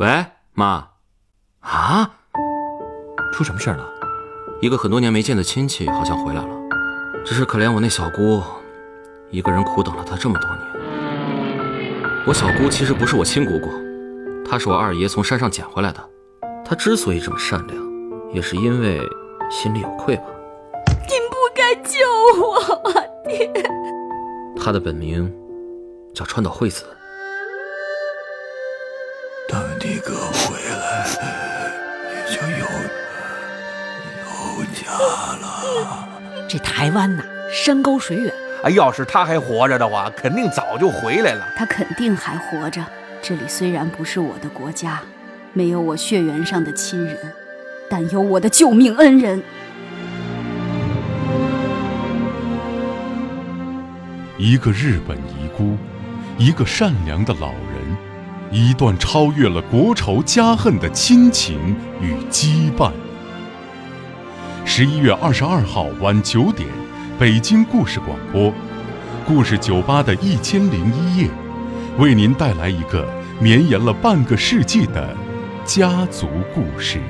喂，妈。啊？出什么事儿了？一个很多年没见的亲戚好像回来了，只是可怜我那小姑，一个人苦等了她这么多年。我小姑其实不是我亲姑姑，她是我二爷从山上捡回来的。她之所以这么善良，也是因为心里有愧吧。您不该救我，爹。她的本名叫川岛惠子。哥回来，你就有有家了。这台湾呐，山高水远。哎，要是他还活着的话，肯定早就回来了。他肯定还活着。这里虽然不是我的国家，没有我血缘上的亲人，但有我的救命恩人。一个日本遗孤，一个善良的老人，一段超越了国仇家恨的亲情与羁绊。十一月二十二号晚九点，北京故事广播，故事酒吧的一千零一夜，为您带来一个绵延了半个世纪的家族故事。